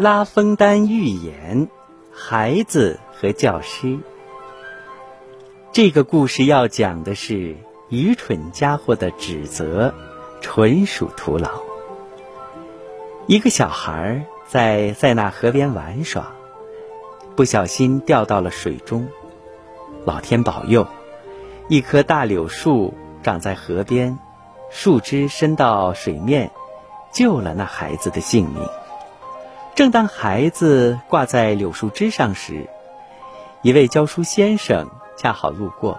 拉封丹寓言：孩子和教师。这个故事要讲的是愚蠢家伙的指责，纯属徒劳。一个小孩在塞纳河边玩耍，不小心掉到了水中。老天保佑，一棵大柳树长在河边，树枝伸到水面，救了那孩子的性命。正当孩子挂在柳树枝上时，一位教书先生恰好路过。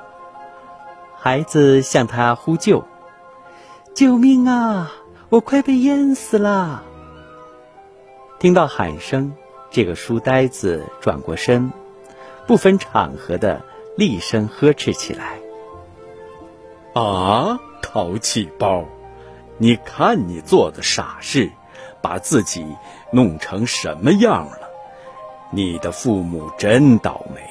孩子向他呼救：“救命啊！我快被淹死了！”听到喊声，这个书呆子转过身，不分场合的厉声呵斥起来：“啊，淘气包！你看你做的傻事，把自己弄成什么样了？你的父母真倒霉，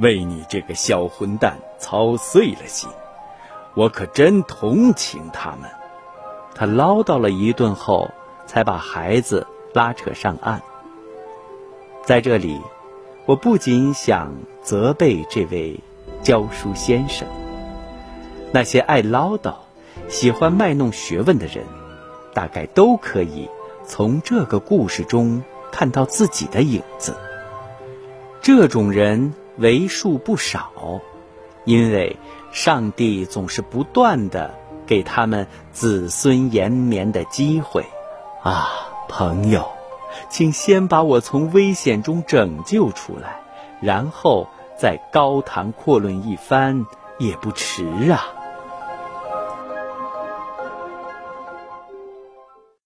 为你这个小混蛋操碎了心。我可真同情他们。”他唠叨了一顿后，才把孩子。拉扯上岸。在这里，我不仅想责备这位教书先生，那些爱唠叨、喜欢卖弄学问的人，大概都可以从这个故事中看到自己的影子。这种人为数不少，因为上帝总是不断的给他们子孙延绵的机会啊。朋友，请先把我从危险中拯救出来，然后再高谈阔论一番也不迟啊。